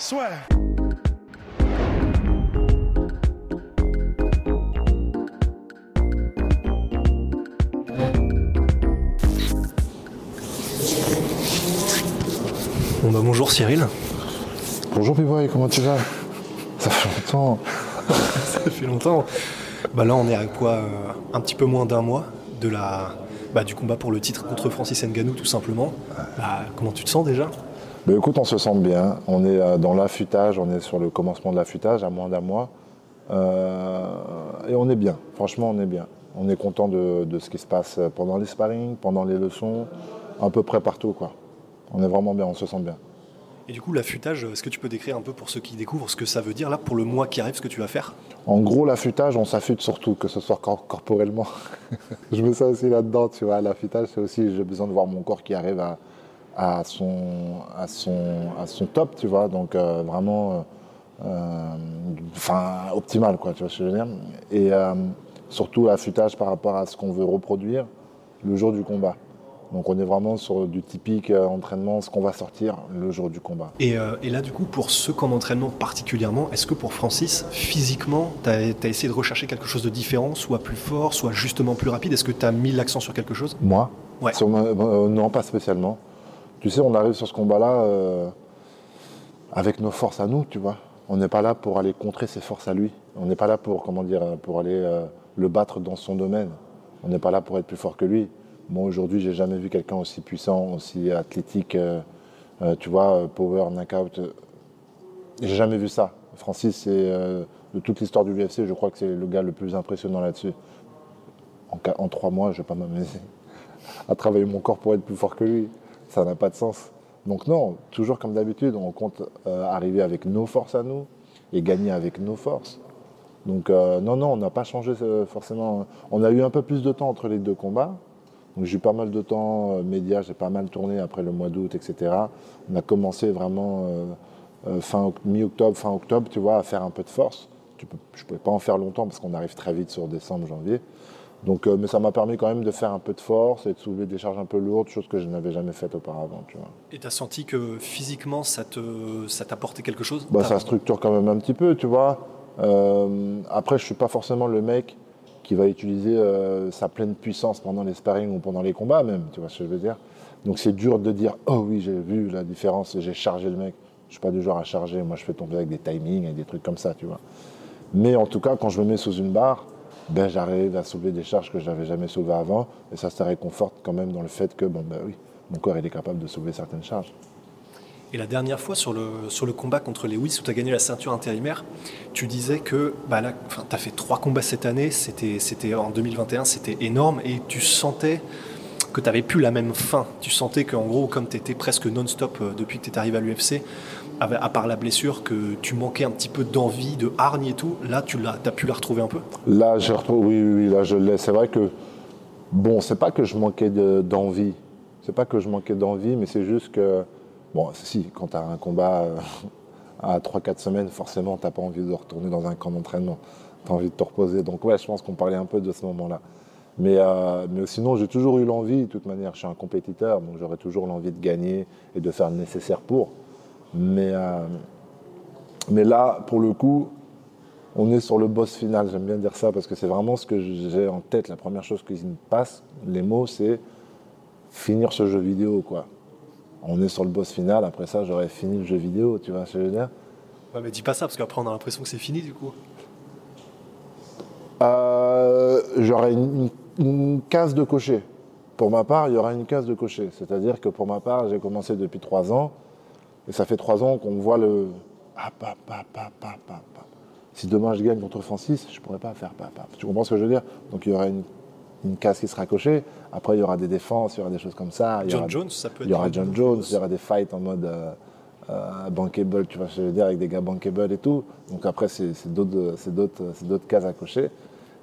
Soit. Bon bah bonjour Cyril. Bonjour Piboy, comment tu vas? Ça fait longtemps. Ça fait longtemps. Bah là on est à quoi euh, Un petit peu moins d'un mois de la, bah, du combat pour le titre contre Francis Ngannou tout simplement. Bah, comment tu te sens déjà? Mais écoute, on se sent bien. On est euh, dans l'affûtage, on est sur le commencement de l'affûtage à moins d'un mois. Euh, et on est bien, franchement on est bien. On est content de, de ce qui se passe pendant les sparring, pendant les leçons, à peu près partout quoi. On est vraiment bien, on se sent bien. Et du coup l'affûtage, est-ce que tu peux décrire un peu pour ceux qui découvrent ce que ça veut dire là pour le mois qui arrive, ce que tu vas faire? En gros, l'affûtage, on s'affûte surtout, que ce soit cor- corporellement. je mets ça aussi là-dedans, tu vois. L'affûtage, c'est aussi, j'ai besoin de voir mon corps qui arrive à, à, son, à, son, à son top, tu vois. Donc, euh, vraiment, euh, euh, enfin, optimal, quoi, tu vois ce que je veux dire. Et euh, surtout, l'affûtage par rapport à ce qu'on veut reproduire le jour du combat. Donc, on est vraiment sur du typique entraînement, ce qu'on va sortir le jour du combat. et, et là du coup pour ceux qu'en entraînement particulièrement, est-ce que pour Francis, physiquement, tu as, essayé de rechercher quelque chose de différent, soit plus fort, soit justement plus rapide? Est-ce que tu as mis l'accent sur quelque chose? Moi? Ouais. Sur ma- euh, Non, pas spécialement. Tu sais, on arrive sur ce combat-là euh, avec nos forces à nous, tu vois. On n'est pas là pour aller contrer ses forces à lui. On n'est pas là pour, comment dire, pour aller euh, le battre dans son domaine. On n'est pas là pour être plus fort que lui. Moi, aujourd'hui, j'ai jamais vu quelqu'un aussi puissant, aussi athlétique, euh, tu vois, power, knockout. J'ai jamais vu ça. Francis, c'est de toute l'histoire du UFC, je crois que c'est le gars le plus impressionnant là-dessus. En, en trois mois, je vais pas m'amuser à travailler mon corps pour être plus fort que lui. Ça n'a pas de sens. Donc non, toujours comme d'habitude, on compte euh, arriver avec nos forces à nous et gagner avec nos forces. Donc euh, non, non, on n'a pas changé euh, forcément. On a eu un peu plus de temps entre les deux combats. Donc j'ai eu pas mal de temps média, j'ai pas mal tourné après le mois d'août, etc. On a commencé vraiment fin oct- mi-octobre, fin octobre, tu vois, à faire un peu de force. Je ne pouvais pas en faire longtemps parce qu'on arrive très vite sur décembre, janvier. Donc, euh, mais ça m'a permis quand même de faire un peu de force et de soulever des charges un peu lourdes, chose que je n'avais jamais faite auparavant, tu vois. Et tu as senti que physiquement ça t'apportait quelque chose? Bah, ça structure quand même un petit peu, tu vois. Euh, après, je suis pas forcément le mec qui va utiliser euh, sa pleine puissance pendant les sparring ou pendant les combats même, tu vois ce que je veux dire. Donc c'est dur de dire oh oui j'ai vu la différence et j'ai chargé le mec. Je suis pas du genre à charger, moi je fais tomber avec des timings et des trucs comme ça, tu vois. Mais en tout cas quand je me mets sous une barre, ben j'arrive à soulever des charges que j'avais jamais soulevées avant et ça ça réconforte quand même dans le fait que bon ben oui mon corps il est capable de soulever certaines charges. Et la dernière fois sur le, sur le combat contre Lewis où tu as gagné la ceinture intérimaire, tu disais que bah là, tu as fait trois combats cette année, c'était c'était en 2021, c'était énorme et tu sentais que tu n'avais plus la même faim. Tu sentais qu'en gros, comme tu étais presque non-stop euh, depuis que tu es arrivé à l'UFC, à part la blessure, que tu manquais un petit peu d'envie, de hargne et tout, là tu as pu la retrouver un peu? Là, je retrouve, oui, oui, là, je l'ai. C'est vrai que, bon, c'est pas que je manquais de- d'envie. C'est pas que je manquais d'envie, mais c'est juste que, bon, si, quand tu as un combat euh, à 3-4 semaines, forcément, tu pas envie de retourner dans un camp d'entraînement. Tu as envie de te reposer. Donc, ouais, je pense qu'on parlait un peu de ce moment-là. Mais, euh, mais sinon, j'ai toujours eu l'envie, de toute manière, je suis un compétiteur, donc j'aurais toujours l'envie de gagner et de faire le nécessaire pour. Mais, euh, mais là, pour le coup, on est sur le boss final, j'aime bien dire ça parce que c'est vraiment ce que j'ai en tête. La première chose qui me passe, les mots, c'est finir ce jeu vidéo, quoi. On est sur le boss final, après ça, j'aurais fini le jeu vidéo, tu vois ce que je veux dire? Ouais, mais dis pas ça parce qu'après on a l'impression que c'est fini du coup. Euh, J'aurais une, une case de cocher. Pour ma part, il y aura une case de cocher. C'est-à-dire que pour ma part, j'ai commencé depuis trois ans, et ça fait trois ans qu'on voit le. Ah, pa, pa, pa. Si demain je gagne contre Francis, je pourrais pas faire. Tu comprends ce que je veux dire? Donc il y aura une une case qui sera cochée. Après, il y aura des défenses, il y aura des choses comme ça. Il y John aura, Jones, ça peut être. il y aura John Jones, il y aura des fights en mode euh, euh, bankable, tu vois ce que je veux dire, avec des gars bankable et tout. Donc après, c'est d'autres cases à cocher.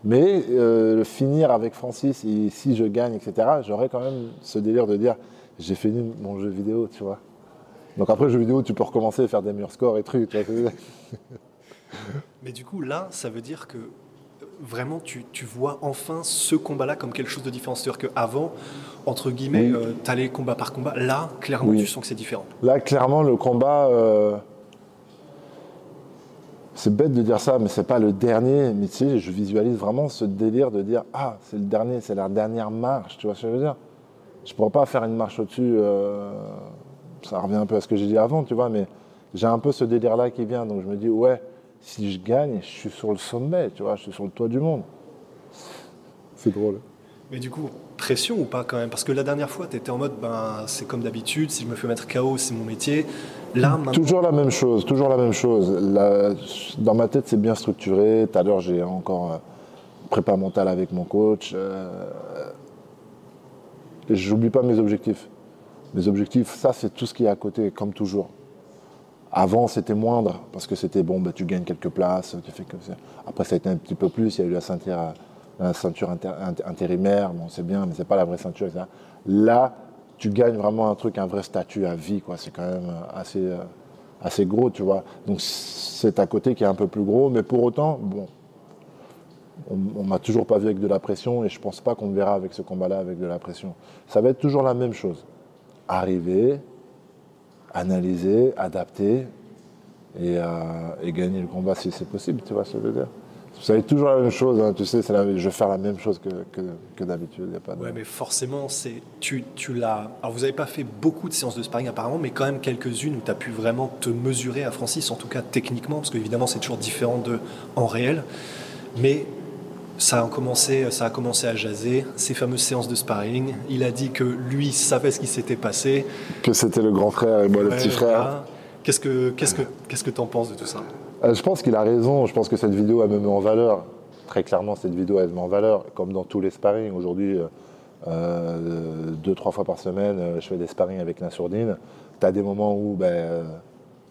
Mais euh, finir avec Francis, et si je gagne, etc., j'aurais quand même ce délire de dire j'ai fini mon jeu vidéo, tu vois. Donc après, jeu vidéo, tu peux recommencer à faire des meilleurs scores et trucs. Tu vois Mais du coup, là, ça veut dire que euh, vraiment, tu, tu vois enfin ce combat-là comme quelque chose de différent. C'est-à-dire qu'avant, entre guillemets, Oui. tu allais combat par combat. Là, clairement, Oui. tu sens que c'est différent. Là, clairement, le combat. euh, c'est bête de dire ça, mais c'est pas le dernier. Sais, je visualise vraiment ce délire de dire Ah, c'est le dernier, c'est la dernière marche. Tu vois ce que je veux dire? Je pourrais pas faire une marche au-dessus. euh, ça revient un peu à ce que j'ai dit avant, tu vois, mais j'ai un peu ce délire-là qui vient. Donc je me dis Ouais, si je gagne, je suis sur le sommet, tu vois, je suis sur le toit du monde. C'est drôle. Mais du coup, pression ou pas quand même? Parce que la dernière fois, tu étais en mode, ben, c'est comme d'habitude, si je me fais mettre KO, c'est mon métier. Là, maintenant, Toujours la même chose, toujours la même chose. Dans ma tête, c'est bien structuré. Tout à l'heure, j'ai encore euh, prépa mentale avec mon coach. Euh, J'oublie pas mes objectifs. Mes objectifs, ça, c'est tout ce qui est à côté, comme toujours. Avant, c'était moindre, parce que c'était bon, bah, tu gagnes quelques places, tu fais comme ça. Après, ça a été un petit peu plus, il y a eu la ceinture, la ceinture intérimaire, c'est bien, mais c'est pas la vraie ceinture. Là, tu gagnes vraiment un truc, un vrai statut à vie, quoi. C'est quand même euh, assez, euh, assez gros, tu vois. Donc, c'est à côté qui est un peu plus gros, mais pour autant, bon, on, on m'a toujours pas vu avec de la pression et je pense pas qu'on me verra avec ce combat-là avec de la pression. Ça va être toujours la même chose. Arriver, analyser, adapter et, euh, et gagner le combat si c'est possible, tu vois ce que je veux dire. Va être toujours la même chose, hein, tu sais, la- je vais faire la même chose que, que, que d'habitude. de- Ouais, mais forcément, c'est tu, tu l'as. Alors, vous n'avez pas fait beaucoup de séances de sparring apparemment, mais quand même quelques-unes où tu as pu vraiment te mesurer à Francis, en tout cas techniquement, parce qu'évidemment, c'est toujours différent de en réel. Mais ça a, commencé, ça a commencé à jaser, ces fameuses séances de sparring. Il a dit que lui savait ce qui s'était passé. Que c'était le grand frère et moi le petit frère. Qu'est-ce que qu'est-ce que qu'est-ce que t'en penses de tout ça? Euh, je pense qu'il a raison. Je pense que cette vidéo, elle me met en valeur. Très clairement, cette vidéo, elle me met en valeur. Comme dans tous les sparring. Aujourd'hui, euh, euh, deux, trois fois par semaine, je fais des sparring avec Nassourdine. Tu as des moments où ben,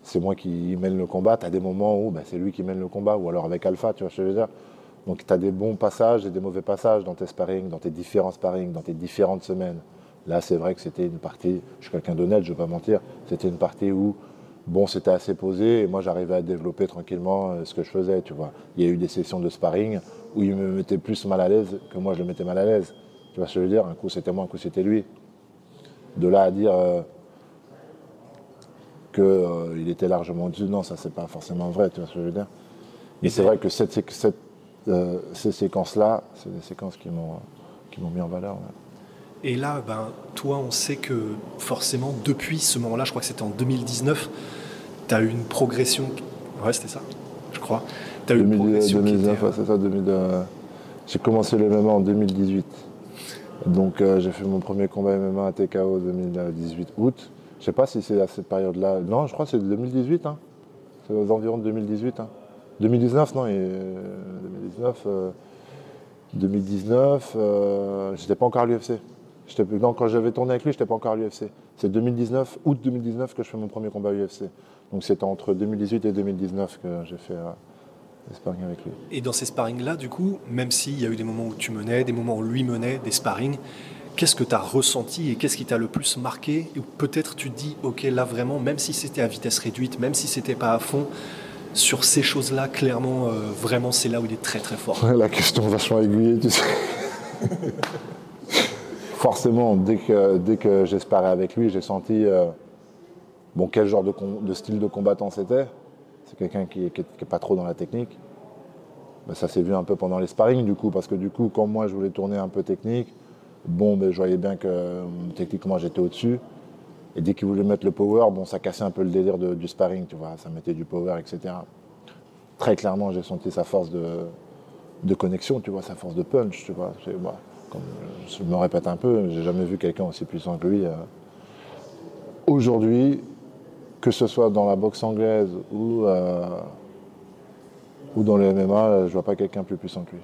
c'est moi qui mène le combat. Tu as des moments où ben, c'est lui qui mène le combat. Ou alors avec Alpha, tu vois ce que je veux dire. Donc tu as des bons passages et des mauvais passages dans tes sparring, dans tes différents sparring, dans tes différentes semaines. Là, c'est vrai que c'était une partie, je suis quelqu'un d'honnête, je ne vais pas mentir, c'était une partie où, bon, c'était assez posé et moi, j'arrivais à développer tranquillement euh, ce que je faisais, tu vois. Il y a eu des sessions de sparring où il me mettait plus mal à l'aise que moi, je le mettais mal à l'aise. Tu vois ce que je veux dire? Un coup, c'était moi, un coup, c'était lui. De là à dire euh, qu'il était largement au-dessus, non, ça, c'est pas forcément vrai, tu vois ce que je veux dire? Mais c'est vrai que euh, ces séquences-là, c'est des séquences qui m'ont mis en valeur. Et là, ben, toi, on sait que forcément, depuis ce moment-là, je crois que c'était en 2019, tu as eu une progression. Ouais, c'était ça, je crois. Tu as eu une 2000, progression qui 2019, était, ouais, c'est ça, 2000, euh, j'ai commencé le MMA en 2018. Donc euh, j'ai fait mon premier combat MMA à TKO 2018 août. Je sais pas si c'est à cette période-là. Non, je crois que c'est 2018. Hein. C'est aux environs de 2018. hein. 2019, non, et, euh, 2019, euh, 2019, euh, j'étais pas encore à l'UFC. Non, quand j'avais tourné avec lui, j'étais pas encore à l'UFC. C'est 2019, août 2019 que je fais mon premier combat à l'UFC. Donc c'était entre 2018 et 2019 que j'ai fait euh, le sparring avec lui. Et dans ces sparring-là, du coup, même s'il y a eu des moments où tu menais, des moments où lui menait, des sparring, qu'est-ce que tu as ressenti et qu'est-ce qui t'a le plus marqué Ou peut-être tu te dis, ok, là vraiment, même si c'était à vitesse réduite, même si c'était pas à fond, sur ces choses-là, clairement, euh, vraiment, c'est là où il est très très fort. La question vachement aiguillée, tu sais. Forcément, dès que, dès j'ai sparé avec lui, j'ai senti euh, bon, quel genre de, style de combattant c'était. C'est quelqu'un qui n'est pas trop dans la technique. Ben, ça s'est vu un peu pendant les sparring du coup, parce que du coup, quand moi je voulais tourner un peu technique, bon, ben, je voyais bien que euh, techniquement j'étais au-dessus. Et dès qu'il voulait mettre le power, bon, ça cassait un peu le délire du sparring, tu vois, ça mettait du power, etc. Très clairement, j'ai senti sa force de, connexion, tu vois, sa force de punch, tu vois. Comme je me répète un peu, j'ai jamais vu quelqu'un aussi puissant que lui. euh. Aujourd'hui, que ce soit dans la boxe anglaise ou, euh, ou dans le MMA, je vois pas quelqu'un plus puissant que lui.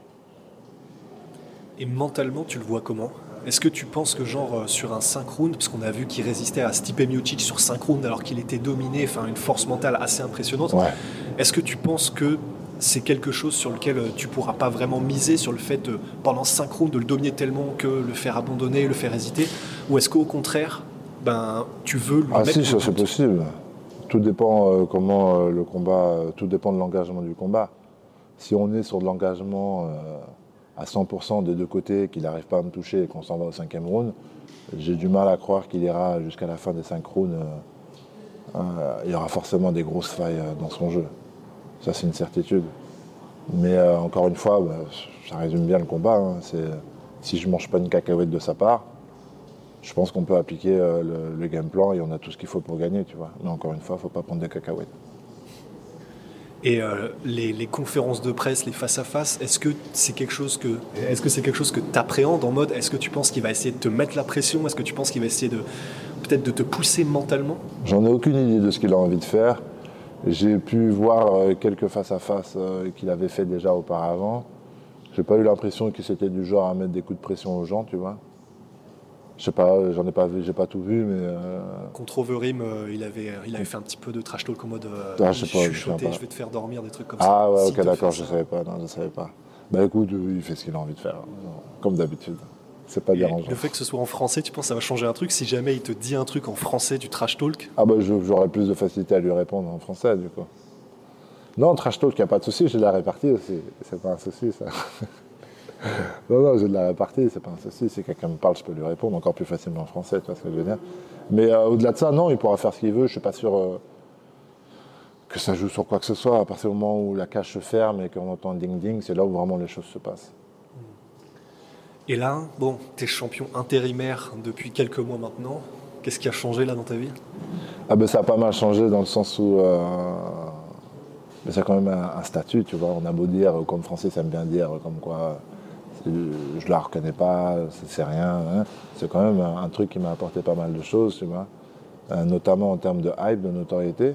Et mentalement, tu le vois comment? Est-ce que tu penses que genre euh, sur un 5 rounds, parce qu'on a vu qu'il résistait à Stipe Miocic sur 5 rounds alors qu'il était dominé, enfin une force mentale assez impressionnante, Ouais. est-ce que tu penses que c'est quelque chose sur lequel euh, tu pourras pas vraiment miser sur le fait de, pendant 5 rounds de le dominer tellement que le faire abandonner, le faire hésiter Ou est-ce qu'au contraire, ben, tu veux lui Ah mettre si, le ça c'est possible. Tout dépend euh, comment euh, le combat, euh, tout dépend de l'engagement du combat. Si on est sur de l'engagement euh, à 100% des deux côtés, qu'il n'arrive pas à me toucher et qu'on s'en va au cinquième round, j'ai du mal à croire qu'il ira jusqu'à la fin des cinq rounds. euh, euh, il y aura forcément des grosses failles euh, dans son jeu. Ça c'est une certitude. Mais euh, encore une fois, bah, ça résume bien le combat. hein. C'est, si je mange pas une cacahuète de sa part, je pense qu'on peut appliquer euh, le, le game plan et on a tout ce qu'il faut pour gagner, tu vois. Mais encore une fois, faut pas prendre des cacahuètes. Et euh, les, les conférences de presse, les face-à-face, est-ce que c'est quelque chose que est-ce que c'est quelque chose que tu appréhendes en mode est-ce que tu penses qu'il va essayer de te mettre la pression? Est-ce que tu penses qu'il va essayer de peut-être de te pousser mentalement? J'en ai aucune idée de ce qu'il a envie de faire. J'ai pu voir euh, quelques face-à-face euh, qu'il avait fait déjà auparavant. J'ai pas eu l'impression que c'était du genre à mettre des coups de pression aux gens, tu vois. Je sais pas, j'en ai pas vu, j'ai pas tout vu, mais euh, Contre Overeem, euh, il avait il avait fait un petit peu de trash talk en mode euh, Ah, je sais pas, je sais pas. je vais te faire dormir des trucs comme ça. ah ouais, ok, d'accord, je savais pas, non, je savais pas. Bah écoute, euh, il fait ce qu'il a envie de faire, comme d'habitude. C'est pas dérangeant. le fait que ce soit en français, tu penses que ça va changer un truc si jamais il te dit un truc en français du trash talk? Ah bah j'aurais plus de facilité à lui répondre en français du coup. Non, trash talk, il n'y a pas de souci, j'ai de la répartie aussi. C'est pas un souci ça. non, non, j'ai de la répartie, c'est pas un souci. Si quelqu'un me parle, je peux lui répondre encore plus facilement en français, tu vois ce que je veux dire. Mais euh, au-delà de ça, non, il pourra faire ce qu'il veut. Je suis pas sûr euh, que ça joue sur quoi que ce soit. À partir du moment où la cage se ferme et qu'on entend ding ding, c'est là où vraiment les choses se passent. Et là, bon, tu es champion intérimaire depuis quelques mois maintenant. Qu'est-ce qui a changé là dans ta vie? Ah ben ça a pas mal changé dans le sens où euh, ben, c'est quand même un, statut, tu vois. On a beau dire, euh, comme français, ça aime bien dire, comme quoi je la reconnais pas, c'est rien. hein. C'est quand même un, un truc qui m'a apporté pas mal de choses, tu vois. Euh, notamment en termes de hype, de notoriété.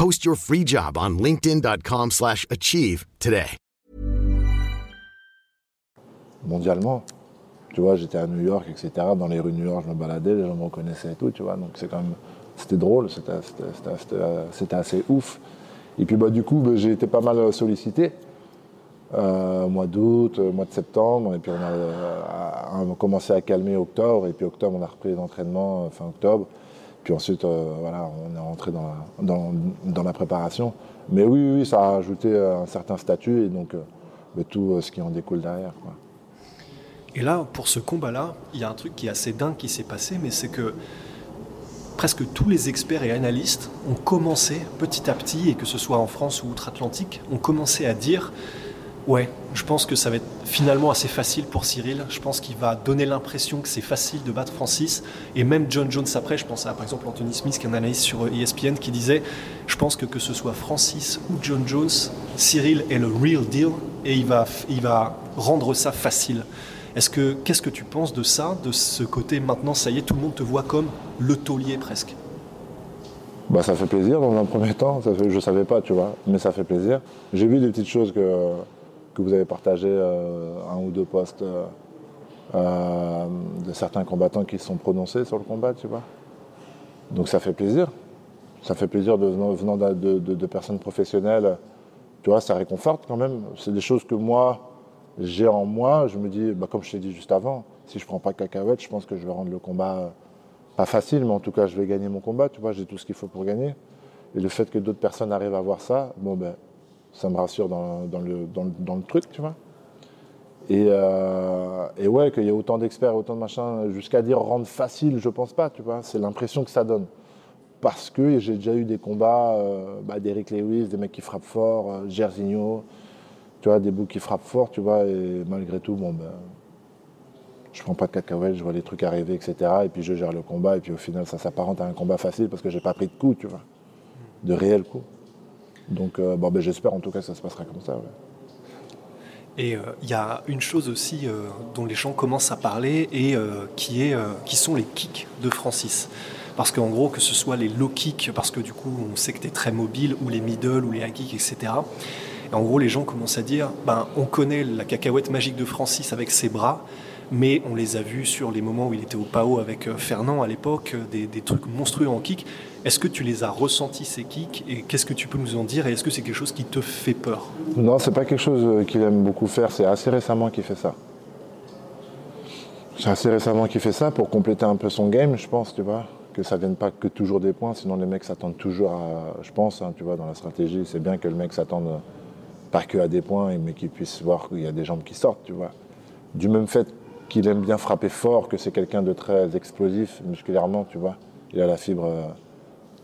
Post your free job on linkedin.com/achieve slash achieve today. mondialement. Tu vois, j'étais à New York, etc. Dans les rues de New York, je me baladais, les gens me reconnaissaient et tout, tu vois. Donc c'est quand même, c'était drôle, c'était, assez ouf. Et puis bah, du coup, bah, j'ai été pas mal sollicité. Euh, mois d'août, euh, mois de septembre, et puis on a, euh, on a commencé à calmer octobre, et puis octobre, on a repris les entraînements fin octobre. Puis ensuite, euh, voilà, on est rentré dans la, préparation. Mais oui, oui, ça a ajouté euh, un certain statut, et donc euh, tout ce qui en découle derrière. Et là, pour ce combat-là, il y a un truc qui est assez dingue qui s'est passé, mais c'est que presque tous les experts et analystes ont commencé petit à petit, et que ce soit en France ou outre-Atlantique, ont commencé à dire Ouais, je pense que ça va être finalement assez facile pour Cyril. Je pense qu'il va donner l'impression que c'est facile de battre Francis. Et même John Jones après, je pense à par exemple Anthony Smith, qui est un analyste sur ESPN, qui disait Je pense que que ce soit Francis ou John Jones, Cyril est le real deal et il va, il va rendre ça facile. Est-ce que qu'est-ce que tu penses de ça, de ce côté maintenant, ça y est, tout le monde te voit comme le taulier presque? Bah, ça fait plaisir dans un premier temps, ça fait- je savais pas, tu vois, mais ça fait plaisir. J'ai vu des petites choses que, vous avez partagées, euh, un ou deux posts euh, euh, de certains combattants qui se sont prononcés sur le combat, tu vois. Donc ça fait plaisir. Ça fait plaisir de, venant, de, de- personnes professionnelles, tu vois, ça réconforte quand même. C'est des choses que moi, j'ai en moi. Je me dis, bah, comme je t'ai dit juste avant, si je prends pas cacahuète, je pense que je vais rendre le combat pas facile, mais en tout cas, je vais gagner mon combat. Tu vois, j'ai tout ce qu'il faut pour gagner. Et le fait que d'autres personnes arrivent à voir ça, bon ben, ça me rassure dans, le, truc, tu vois. Et, euh, ouais, qu'il y ait autant d'experts, autant de machins, jusqu'à dire rendre facile, je pense pas, tu vois. C'est l'impression que ça donne. Parce que j'ai déjà eu des combats euh, bah, d'Eric Lewis, des mecs qui frappent fort, euh, Gersigno, tu vois, des bouts qui frappent fort, tu vois, et malgré tout, bon ben, je prends pas de cacahuètes, je vois les trucs arriver, etc. Et puis je gère le combat, et puis au final, ça s'apparente à un combat facile parce que j'ai pas pris de coups, tu vois, de réels coups. Donc, euh, bon, ben, j'espère en tout cas que ça se passera comme ça. Et il euh, y a une chose aussi euh, dont les gens commencent à parler et qui, est, qui sont les kicks de Francis. Parce qu'en gros, que ce soit les low kicks, parce que du coup, on sait que tu es très mobile, ou les middle, ou les high kicks, etc. Et en gros, les gens commencent à dire ben, on connaît la cacahuète magique de Francis avec ses bras, mais on les a vus sur les moments où il était au PAO avec Fernand à l'époque, euh, des, trucs monstrueux en kick. Est-ce que tu les as ressentis ces kicks et qu'est-ce que tu peux nous en dire et est-ce que c'est quelque chose qui te fait peur? Non, c'est pas quelque chose euh, qu'il aime beaucoup faire, c'est assez récemment qu'il fait ça. C'est assez récemment qu'il fait ça pour compléter un peu son game, je pense, tu vois. Que ça vienne pas que toujours des points, sinon les mecs s'attendent toujours à. Je pense, hein, tu vois, dans la stratégie, c'est bien que le mec s'attende pas que à des points, mais qu'il puisse voir qu'il y a des jambes qui sortent, tu vois. Du même fait qu'il aime bien frapper fort, que c'est quelqu'un de très explosif musculairement, tu vois. Il a la fibre euh,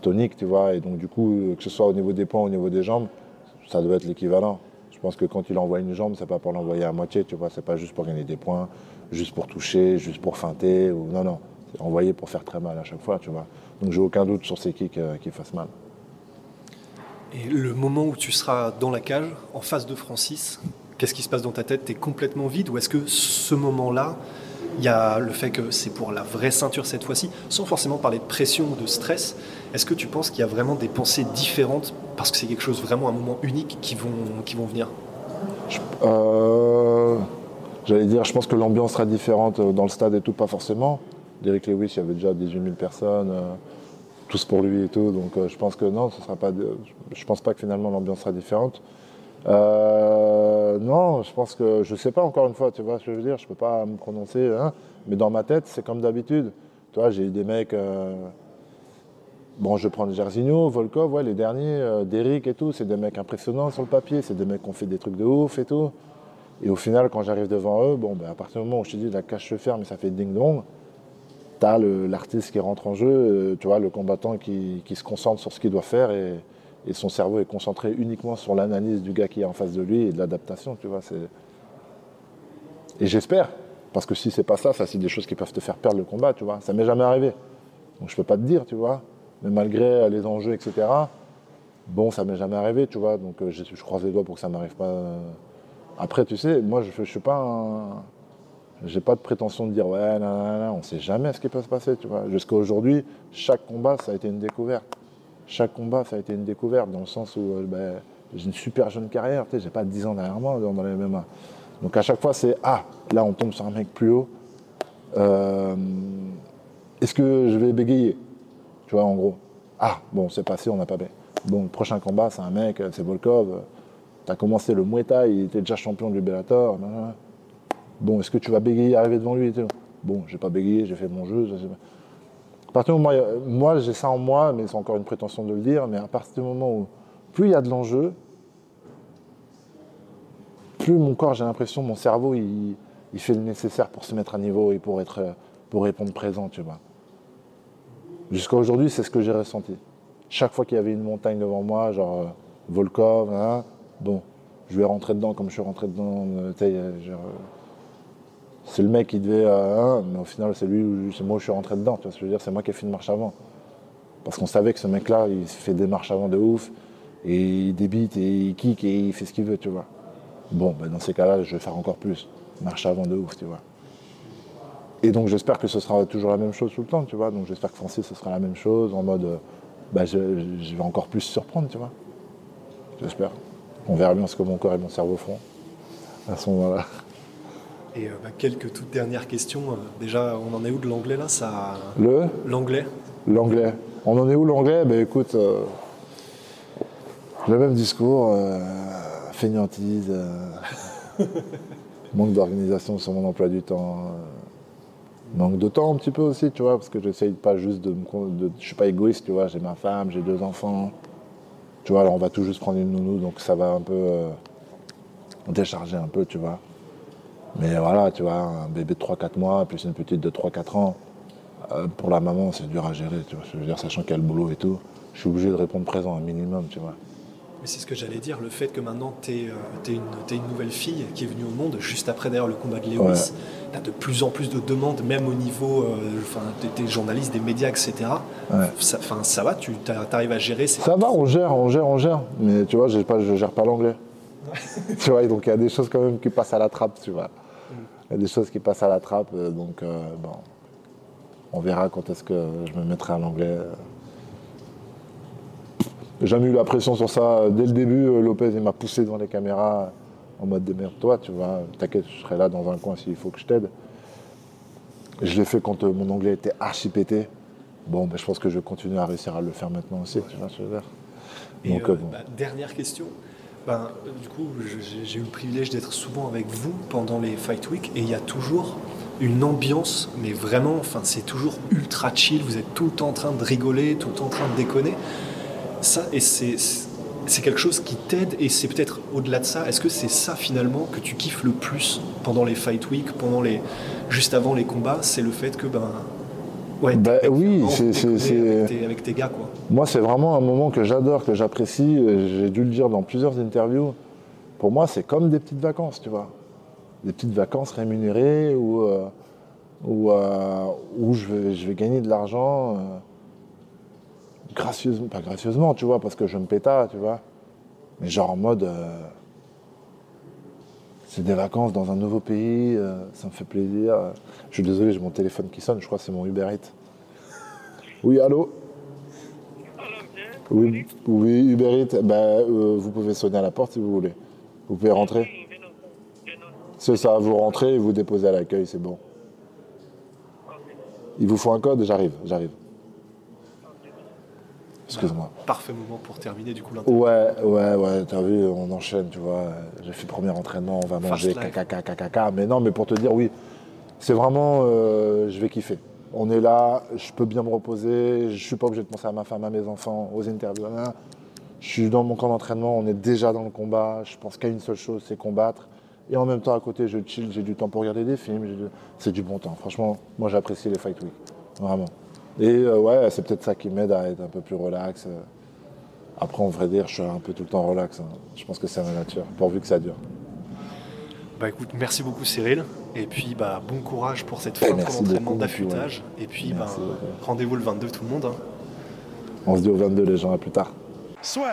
tonique, tu vois, et donc du coup, que ce soit au niveau des poings ou au niveau des jambes, ça doit être l'équivalent. Je pense que quand il envoie une jambe, c'est pas pour l'envoyer à moitié, tu vois, c'est pas juste pour gagner des points, juste pour toucher, juste pour feinter, non, non, c'est envoyé pour faire très mal à chaque fois, tu vois. Donc j'ai aucun doute sur ces kicks euh, qui fassent mal. Et le moment où tu seras dans la cage, en face de Francis, Qu'est-ce qui se passe dans ta tête? Tu es complètement vide ou est-ce que ce moment-là, il y a le fait que c'est pour la vraie ceinture cette fois-ci, sans forcément parler de pression ou de stress Est-ce que tu penses qu'il y a vraiment des pensées différentes parce que c'est quelque chose vraiment un moment unique qui vont, qui vont venir? Euh, J'allais dire, je pense que l'ambiance sera différente euh, dans le stade et tout, pas forcément. Derek Lewis, il y avait déjà 18 000 personnes, euh, tous pour lui et tout, donc je pense que non, ce sera pas. je pense pas que finalement l'ambiance sera différente. Euh, non, je pense que je sais pas encore une fois, tu vois ce que je veux dire, je peux pas me prononcer, hein, mais dans ma tête, c'est comme d'habitude. Tu vois, j'ai eu des mecs. Euh, bon, je prends Jairzinho, Volkov, ouais, les derniers, euh, Derrick et tout, c'est des mecs impressionnants sur le papier, c'est des mecs qui ont fait des trucs de ouf et tout. Et au final, quand j'arrive devant eux, bon, ben, à partir du moment où je te dis la cage se ferme et ça fait ding-dong, t'as l'artiste qui rentre en jeu, tu vois, le combattant qui, qui, se concentre sur ce qu'il doit faire et, et son cerveau est concentré uniquement sur l'analyse du gars qui est en face de lui et de l'adaptation, tu vois. Et j'espère, parce que si c'est pas ça, ça c'est des choses qui peuvent te faire perdre le combat, tu vois. Ça m'est jamais arrivé. Donc je peux pas te dire, tu vois. Mais malgré les enjeux, etc., bon, ça m'est jamais arrivé, tu vois. Donc euh, je, croise les doigts pour que ça m'arrive pas. Après, tu sais, moi je, je suis pas un... J'ai pas de prétention de dire ouais, non, non, on sait jamais ce qui peut se passer, tu vois. Jusqu'à aujourd'hui, chaque combat, ça a été une découverte chaque combat, ça a été une découverte, dans le sens où euh, ben, j'ai une super jeune carrière, tu sais, j'ai pas 10 ans derrière moi dans, les MMA. Donc à chaque fois, c'est Ah, là, on tombe sur un mec plus haut. Euh, est-ce que je vais bégayer? Tu vois, en gros. Ah, bon, c'est passé, on n'a pas bégayé. Bon, le prochain combat, c'est un mec, c'est Volkov. Tu as commencé le Muay Thai, il était déjà champion du Bellator. Bon, est-ce que tu vas bégayer, arriver devant lui Bon, j'ai pas bégayé, j'ai fait mon jeu. À partir du moment où moi, j'ai ça en moi, mais c'est encore une prétention de le dire, mais à partir du moment où plus il y a de l'enjeu, plus mon corps, j'ai l'impression, mon cerveau, il, fait le nécessaire pour se mettre à niveau et pour, être, pour répondre présent, tu vois. Jusqu'à aujourd'hui, c'est ce que j'ai ressenti. Chaque fois qu'il y avait une montagne devant moi, genre euh, Volkov, hein, bon, je vais rentrer dedans comme je suis rentré dedans. C'est le mec qui devait. Euh, mais au final, c'est lui, c'est moi où je suis rentré dedans. Tu vois je C'est moi qui ai fait une marche avant. Parce qu'on savait que ce mec-là, il fait des marches avant de ouf, et il débite, et il kick, et il fait ce qu'il veut, tu vois. Bon, ben dans ces cas-là, je vais faire encore plus. Marche avant de ouf, tu vois. Et donc j'espère que ce sera toujours la même chose tout le temps, tu vois. Donc j'espère que Francis, ce sera la même chose, en mode, euh, bah, je, vais encore plus surprendre, tu vois. J'espère. On verra bien ce que mon corps et mon cerveau font à ce moment-là. Et euh, bah, quelques toutes dernières questions. Euh, déjà, on en est où de l'anglais là? Ça... Le? L'anglais? L'anglais. On en est où l'anglais? Ben écoute, euh, le même discours, fainéantise, manque d'organisation sur mon emploi du temps, manque de temps un petit peu aussi, tu vois, parce que j'essaye pas juste de me. De, je suis pas égoïste, tu vois, j'ai ma femme, j'ai deux enfants. Tu vois, alors on va tout juste prendre une nounou, donc ça va un peu décharger un peu, tu vois. Mais voilà, tu vois, un bébé de 3-4 mois, puis une petite de 3-4 ans, euh, pour la maman, c'est dur à gérer, tu vois. Je veux dire, sachant qu'il y a le boulot et tout, je suis obligé de répondre présent un minimum, tu vois. c'est ce que j'allais dire, le fait que maintenant tu es, une, une, nouvelle fille qui est venue au monde, juste après d'ailleurs le combat de Lewis, tu as de plus en plus de demandes, même au niveau euh, des, journalistes, des médias, etc. Ça, ça va, tu arrives à gérer Ça va, on gère, on gère, on gère. Mais tu vois, pas, je gère pas l'anglais. tu vois, donc il y a des choses quand même qui passent à la trappe, tu vois. Il y a des choses qui passent à la trappe, euh, donc euh, bon, on verra quand est-ce que je me mettrai à l'anglais. J'ai jamais eu la pression sur ça. Dès le début, euh, Lopez il m'a poussé devant les caméras en mode démerde-toi, tu vois. T'inquiète, je serai là dans un coin s'il faut que je t'aide. Je l'ai fait quand mon anglais était archi pété. Bon, ben, je pense que je vais continuer à réussir à le faire maintenant aussi, tu vois ce que je veux dire. Et euh, bah, dernière question. Ben, du coup, j'ai eu le privilège d'être souvent avec vous pendant les Fight Week et il y a toujours une ambiance, mais vraiment, enfin, c'est toujours ultra chill. Vous êtes tout le temps en train de rigoler, tout le temps en train de déconner ça, et c'est quelque chose qui t'aide et c'est peut-être au-delà de ça. Est-ce que c'est ça finalement que tu kiffes le plus pendant les fight week, pendant les juste avant les combats, c'est le fait que ben ouais, bah, oui, c'est avec, tes gars quoi. Moi, c'est vraiment un moment que j'adore, que j'apprécie. J'ai dû le dire dans plusieurs interviews. Pour moi, c'est comme des petites vacances, tu vois, des petites vacances rémunérées où euh, où, euh, où je vais, je vais gagner de l'argent. Euh, gracieusement, pas gracieusement, tu vois, parce que je me péta, tu vois. Mais genre en mode. C'est des vacances dans un nouveau pays, euh, ça me fait plaisir. Je suis désolé, j'ai mon téléphone qui sonne, je crois que c'est mon Uber Eats. Oui, allô? Oui, oui, Uber Eats, bah, euh, vous pouvez sonner à la porte si vous voulez. Vous pouvez rentrer. C'est ça, vous rentrez et vous déposez à l'accueil, c'est bon. Il vous faut un code, j'arrive, j'arrive. Excuse-moi. Parfait moment pour terminer du coup l'interview. Ouais, ouais, ouais, t'as vu, on enchaîne, tu vois. J'ai fait premier entraînement, on va manger, caca, caca, caca. Mais non, mais pour te dire, oui, c'est vraiment, euh, je vais kiffer. On est là, je peux bien me reposer, je suis pas obligé de penser à ma femme, à mes enfants, aux interviews. Je suis dans mon camp d'entraînement, on est déjà dans le combat, je pense qu'à une seule chose, c'est combattre. Et en même temps, à côté, je chill, j'ai du temps pour regarder des films, c'est du bon temps. Franchement, moi j'apprécie les fight week, vraiment. Et euh, ouais, c'est peut-être ça qui m'aide à être un peu plus relax. Après, on vrai dire, je suis un peu tout le temps relax. Hein. Je pense que c'est ma nature, pourvu que ça dure. Bah écoute, merci beaucoup Cyril. Et puis bah bon courage pour cette fin d'entraînement d'affûtage. Et puis bah, rendez-vous le 22 tout le monde. Hein. On se dit au 22 les gens, à plus tard. Soit.